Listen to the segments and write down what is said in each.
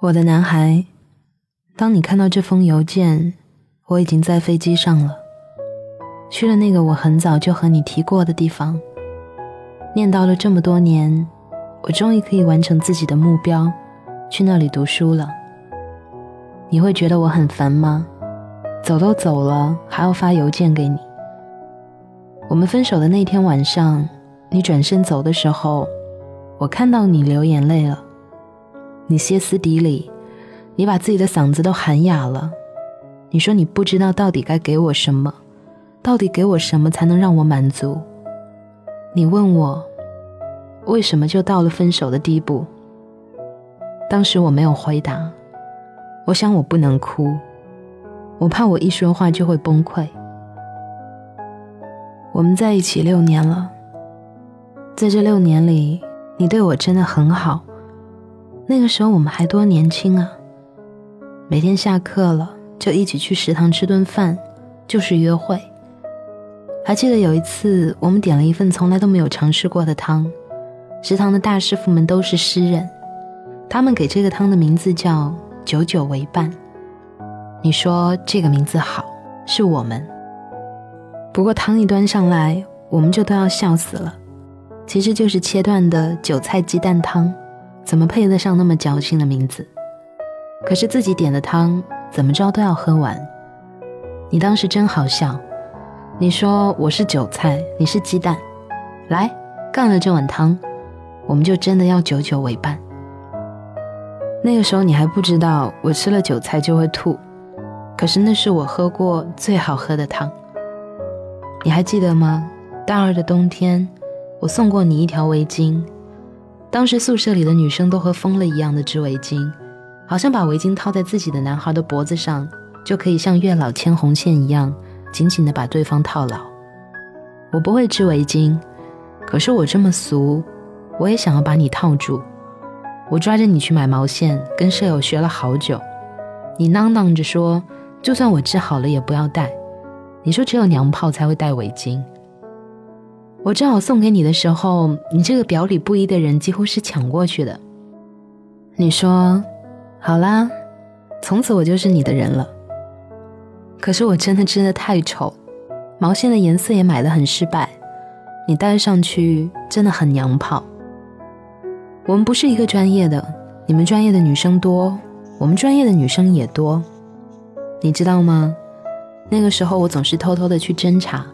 我的男孩，当你看到这封邮件，我已经在飞机上了，去了那个我很早就和你提过的地方。念叨了这么多年，我终于可以完成自己的目标，去那里读书了。你会觉得我很烦吗？走都走了，还要发邮件给你。我们分手的那天晚上，你转身走的时候，我看到你流眼泪了。你歇斯底里，你把自己的嗓子都喊哑了。你说你不知道到底该给我什么，到底给我什么才能让我满足？你问我，为什么就到了分手的地步？当时我没有回答，我想我不能哭，我怕我一说话就会崩溃。我们在一起六年了，在这六年里，你对我真的很好。那个时候我们还多年轻啊！每天下课了就一起去食堂吃顿饭，就是约会。还记得有一次，我们点了一份从来都没有尝试过的汤，食堂的大师傅们都是诗人，他们给这个汤的名字叫“久久为伴”。你说这个名字好，是我们。不过汤一端上来，我们就都要笑死了，其实就是切断的韭菜鸡蛋汤。怎么配得上那么矫情的名字？可是自己点的汤，怎么着都要喝完。你当时真好笑，你说我是韭菜，你是鸡蛋，来干了这碗汤，我们就真的要久久为伴。那个时候你还不知道我吃了韭菜就会吐，可是那是我喝过最好喝的汤。你还记得吗？大二的冬天，我送过你一条围巾。当时宿舍里的女生都和疯了一样的织围巾，好像把围巾套在自己的男孩的脖子上，就可以像月老牵红线一样，紧紧的把对方套牢。我不会织围巾，可是我这么俗，我也想要把你套住。我抓着你去买毛线，跟舍友学了好久。你囔囔着说，就算我织好了也不要戴。你说只有娘炮才会戴围巾。我正好送给你的时候，你这个表里不一的人几乎是抢过去的。你说：“好啦，从此我就是你的人了。”可是我真的织的太丑，毛线的颜色也买的很失败，你戴上去真的很娘炮。我们不是一个专业的，你们专业的女生多，我们专业的女生也多，你知道吗？那个时候我总是偷偷的去侦查。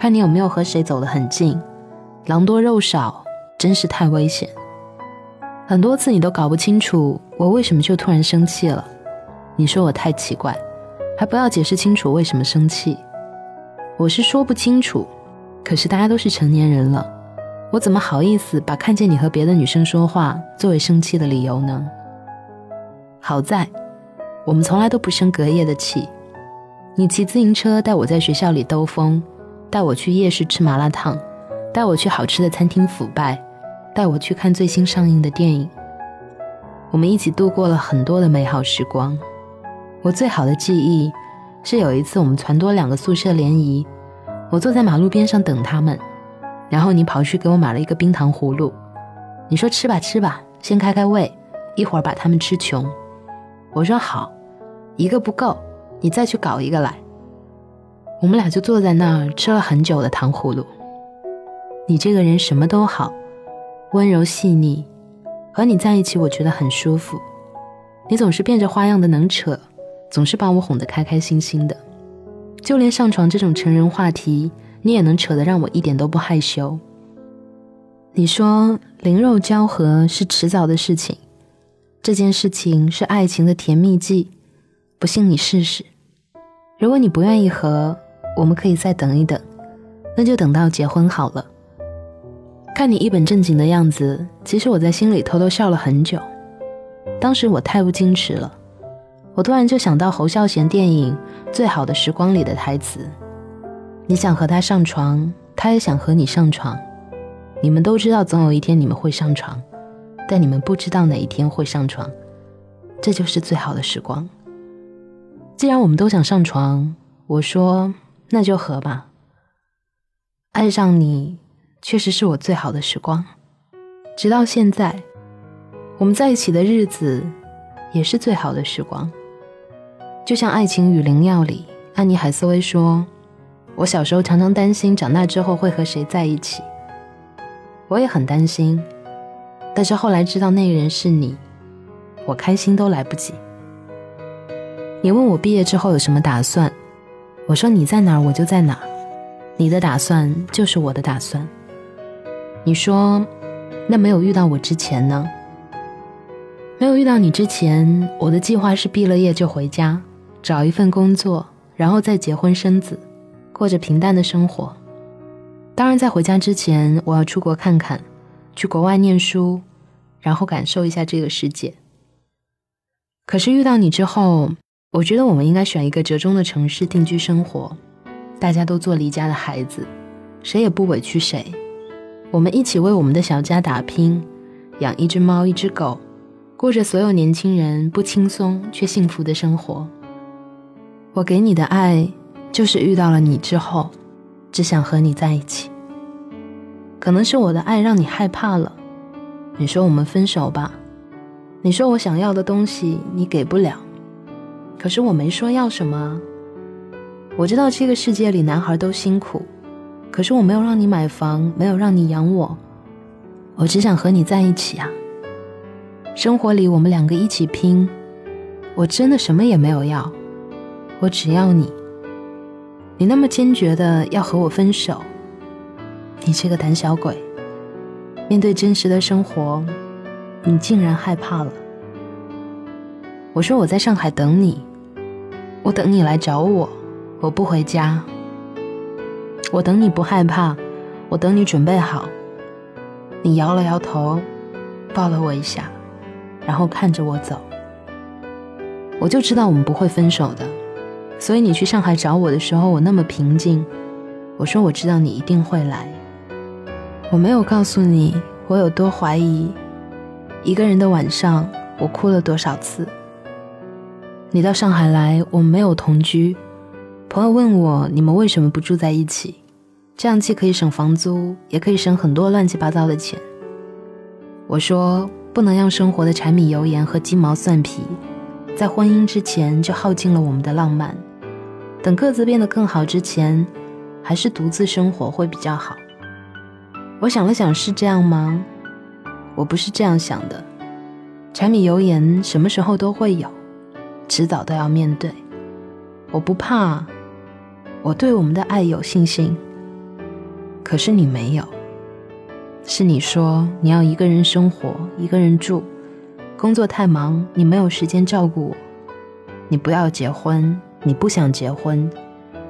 看你有没有和谁走得很近，狼多肉少，真是太危险。很多次你都搞不清楚我为什么就突然生气了，你说我太奇怪，还不要解释清楚为什么生气。我是说不清楚，可是大家都是成年人了，我怎么好意思把看见你和别的女生说话作为生气的理由呢？好在，我们从来都不生隔夜的气。你骑自行车带我在学校里兜风。带我去夜市吃麻辣烫，带我去好吃的餐厅腐败，带我去看最新上映的电影。我们一起度过了很多的美好时光。我最好的记忆是有一次我们攒多两个宿舍联谊，我坐在马路边上等他们，然后你跑去给我买了一个冰糖葫芦，你说吃吧吃吧，先开开胃，一会儿把他们吃穷。我说好，一个不够，你再去搞一个来。我们俩就坐在那儿吃了很久的糖葫芦。你这个人什么都好，温柔细腻，和你在一起我觉得很舒服。你总是变着花样的能扯，总是把我哄得开开心心的。就连上床这种成人话题，你也能扯得让我一点都不害羞。你说灵肉交合是迟早的事情，这件事情是爱情的甜蜜剂，不信你试试。如果你不愿意和。我们可以再等一等，那就等到结婚好了。看你一本正经的样子，其实我在心里偷偷笑了很久。当时我太不矜持了，我突然就想到侯孝贤电影《最好的时光》里的台词：“你想和他上床，他也想和你上床。你们都知道总有一天你们会上床，但你们不知道哪一天会上床。这就是最好的时光。既然我们都想上床，我说。”那就和吧。爱上你，确实是我最好的时光。直到现在，我们在一起的日子，也是最好的时光。就像《爱情与灵药》里，安妮海瑟薇说：“我小时候常常担心长大之后会和谁在一起。”我也很担心，但是后来知道那个人是你，我开心都来不及。你问我毕业之后有什么打算，我说你在哪儿我就在哪儿，你的打算就是我的打算。你说，那没有遇到我之前呢？没有遇到你之前，我的计划是毕了业就回家，找一份工作，然后再结婚生子，过着平淡的生活。当然，在回家之前，我要出国看看，去国外念书，然后感受一下这个世界。可是遇到你之后，我觉得我们应该选一个折中的城市定居生活，大家都做离家的孩子，谁也不委屈谁。我们一起为我们的小家打拼，养一只猫，一只狗，过着所有年轻人不轻松却幸福的生活。我给你的爱，就是遇到了你之后，只想和你在一起。可能是我的爱让你害怕了，你说我们分手吧。你说我想要的东西你给不了，可是我没说要什么。我知道这个世界里男孩都辛苦。可是我没有让你买房，没有让你养我，我只想和你在一起啊。生活里我们两个一起拼，我真的什么也没有要，我只要你。你那么坚决的要和我分手，你这个胆小鬼。面对真实的生活，你竟然害怕了。我说我在上海等你，我等你来找我，我不回家。我等你不害怕，我等你准备好。你摇了摇头，抱了我一下，然后看着我走。我就知道我们不会分手的，所以你去上海找我的时候，我那么平静。我说我知道你一定会来。我没有告诉你我有多怀疑。一个人的晚上，我哭了多少次。你到上海来，我们没有同居。朋友问我，你们为什么不住在一起？这样既可以省房租，也可以省很多乱七八糟的钱。我说不能让生活的柴米油盐和鸡毛蒜皮，在婚姻之前就耗尽了我们的浪漫。等各自变得更好之前，还是独自生活会比较好。我想了想，是这样吗？我不是这样想的。柴米油盐什么时候都会有，迟早都要面对。我不怕，我对我们的爱有信心。可是你没有，是你说你要一个人生活，一个人住，工作太忙，你没有时间照顾我。你不要结婚，你不想结婚，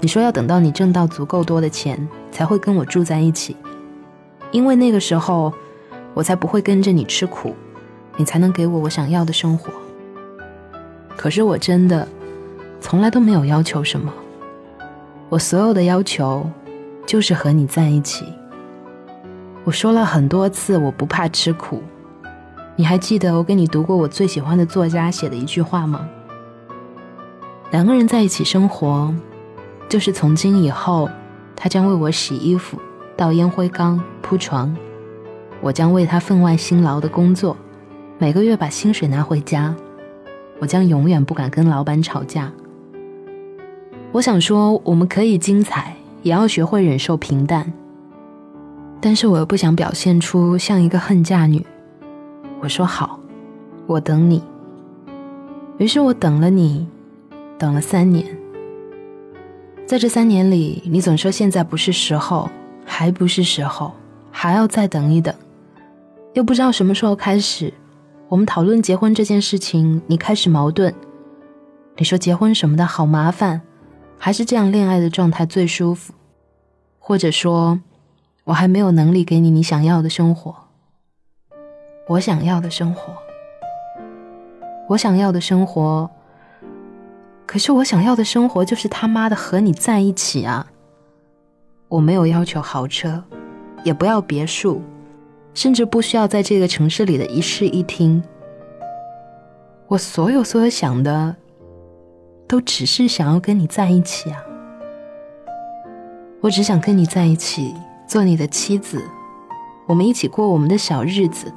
你说要等到你挣到足够多的钱才会跟我住在一起，因为那个时候我才不会跟着你吃苦，你才能给我我想要的生活。可是我真的从来都没有要求什么，我所有的要求。就是和你在一起。我说了很多次，我不怕吃苦。你还记得我给你读过我最喜欢的作家写的一句话吗？两个人在一起生活，就是从今以后，他将为我洗衣服、倒烟灰缸、铺床，我将为他分外辛劳的工作，每个月把薪水拿回家。我将永远不敢跟老板吵架。我想说，我们可以精彩。也要学会忍受平淡，但是我又不想表现出像一个恨嫁女。我说好，我等你。于是我等了你，等了三年。在这三年里，你总说现在不是时候，还不是时候，还要再等一等。又不知道什么时候开始，我们讨论结婚这件事情，你开始矛盾。你说结婚什么的好麻烦。还是这样，恋爱的状态最舒服，或者说，我还没有能力给你你想要的生活。我想要的生活，我想要的生活。可是我想要的生活就是他妈的和你在一起啊！我没有要求豪车，也不要别墅，甚至不需要在这个城市里的一室一厅。我所有所有想的。都只是想要跟你在一起啊！我只想跟你在一起，做你的妻子，我们一起过我们的小日子。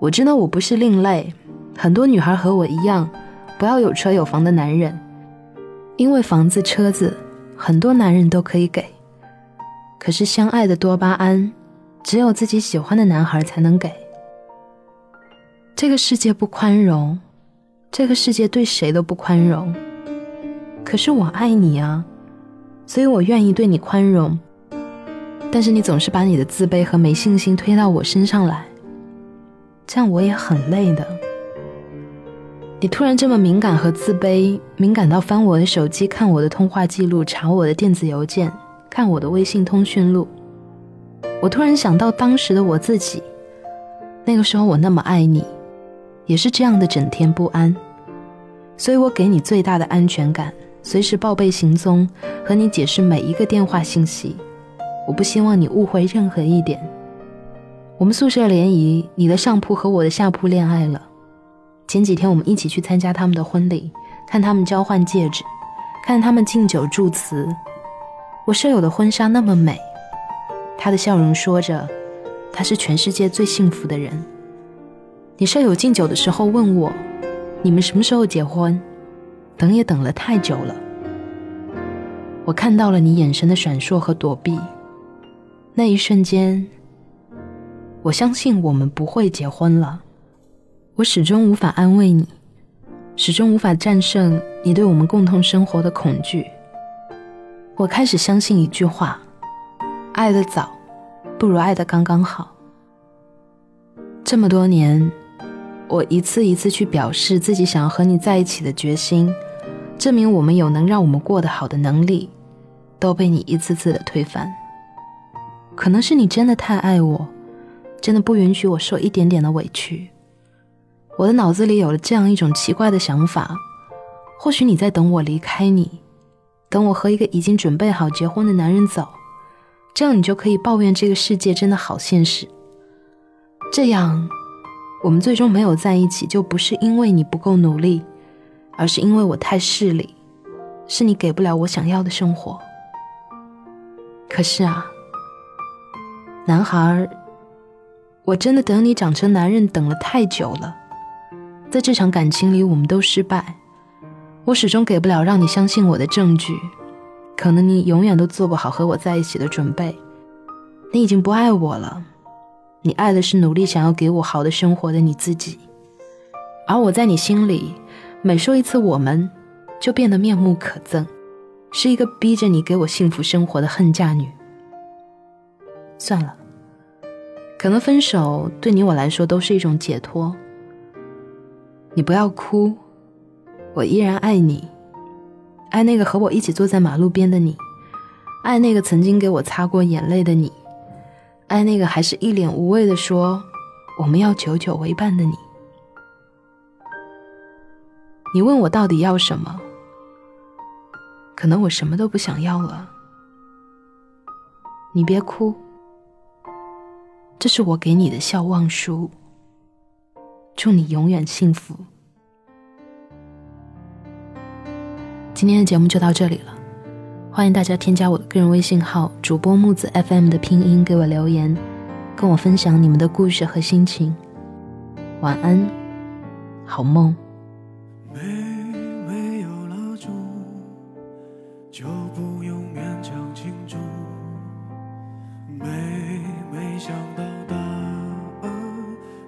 我知道我不是另类，很多女孩和我一样，不要有车有房的男人，因为房子、车子，很多男人都可以给。可是相爱的多巴胺，只有自己喜欢的男孩才能给。这个世界不宽容，这个世界对谁都不宽容。可是我爱你啊，所以我愿意对你宽容。但是你总是把你的自卑和没信心推到我身上来，这样我也很累的。你突然这么敏感和自卑，敏感到翻我的手机看我的通话记录，查我的电子邮件，看我的微信通讯录。我突然想到当时的我自己，那个时候我那么爱你，也是这样的整天不安。所以我给你最大的安全感，随时报备行踪，和你解释每一个电话信息。我不希望你误会任何一点。我们宿舍联谊，你的上铺和我的下铺恋爱了。前几天我们一起去参加他们的婚礼，看他们交换戒指，看他们敬酒祝词。我舍友的婚纱那么美，他的笑容说着，他是全世界最幸福的人。你舍友敬酒的时候问我，你们什么时候结婚？等也等了太久了。我看到了你眼神的闪烁和躲避。那一瞬间，我相信我们不会结婚了。我始终无法安慰你，始终无法战胜你对我们共同生活的恐惧。我开始相信一句话：爱得早，不如爱得刚刚好。这么多年，我一次一次去表示自己想要和你在一起的决心，证明我们有能让我们过得好的能力，都被你一次次的推翻。可能是你真的太爱我，真的不允许我受一点点的委屈。我的脑子里有了这样一种奇怪的想法：或许你在等我离开你，等我和一个已经准备好结婚的男人走，这样你就可以抱怨这个世界真的好现实。这样，我们最终没有在一起，就不是因为你不够努力，而是因为我太势利，是你给不了我想要的生活。可是啊。男孩，我真的等你长成男人等了太久了，在这场感情里，我们都失败。我始终给不了让你相信我的证据，可能你永远都做不好和我在一起的准备。你已经不爱我了，你爱的是努力想要给我好的生活的你自己，而我在你心里，每说一次我们，就变得面目可憎，是一个逼着你给我幸福生活的恨嫁女。算了，可能分手对你我来说都是一种解脱。你不要哭，我依然爱你，爱那个和我一起坐在马路边的你，爱那个曾经给我擦过眼泪的你，爱那个还是一脸无畏的说我们要久久为伴的你。你问我到底要什么？可能我什么都不想要了。你别哭。这是我给你的笑忘书，祝你永远幸福。今天的节目就到这里了，欢迎大家添加我的个人微信号“主播木子 FM” 的拼音给我留言，跟我分享你们的故事和心情。晚安，好梦。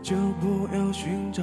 就不要寻找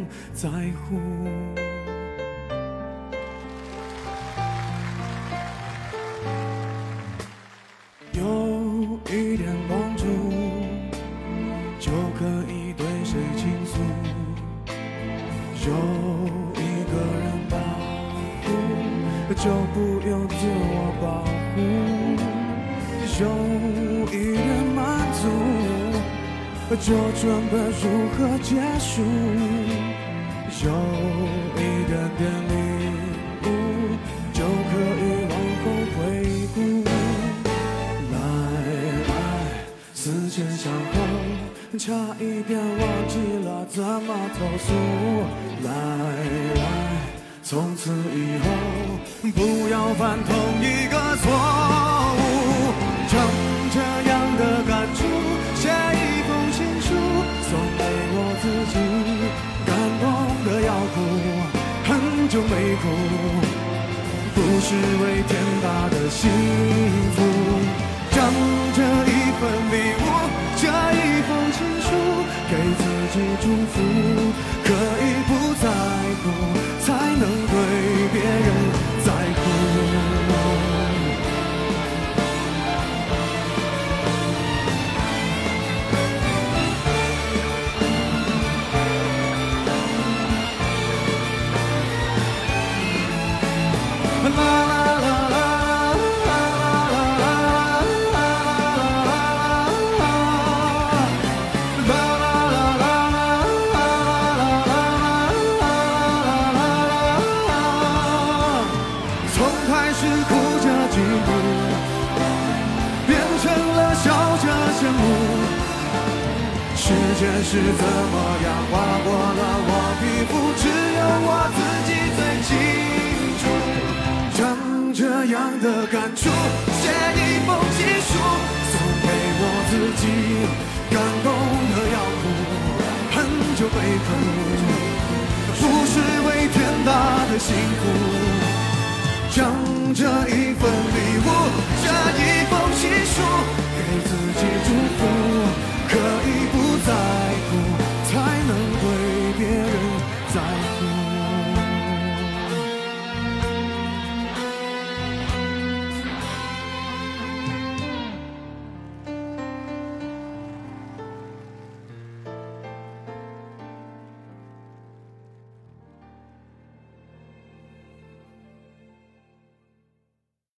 在乎。有一点帮助就可以对谁倾诉。有一个人保护就不用自我保护。有一点满足就准备如何结束。有一点点领悟，就可以往后回顾。来来，思前想后，差一点忘记了怎么投诉。来来。从此以后，不要犯同一个错就没哭，不是为天大的幸福。让这一份礼物，这一封情书，给自己祝福，可以不在乎。现实怎么样划过了我皮肤，只有我自己最清楚。将这样的感触写一封情书，送给我自己，感动的要哭，很久没哭，不是为天大的幸福。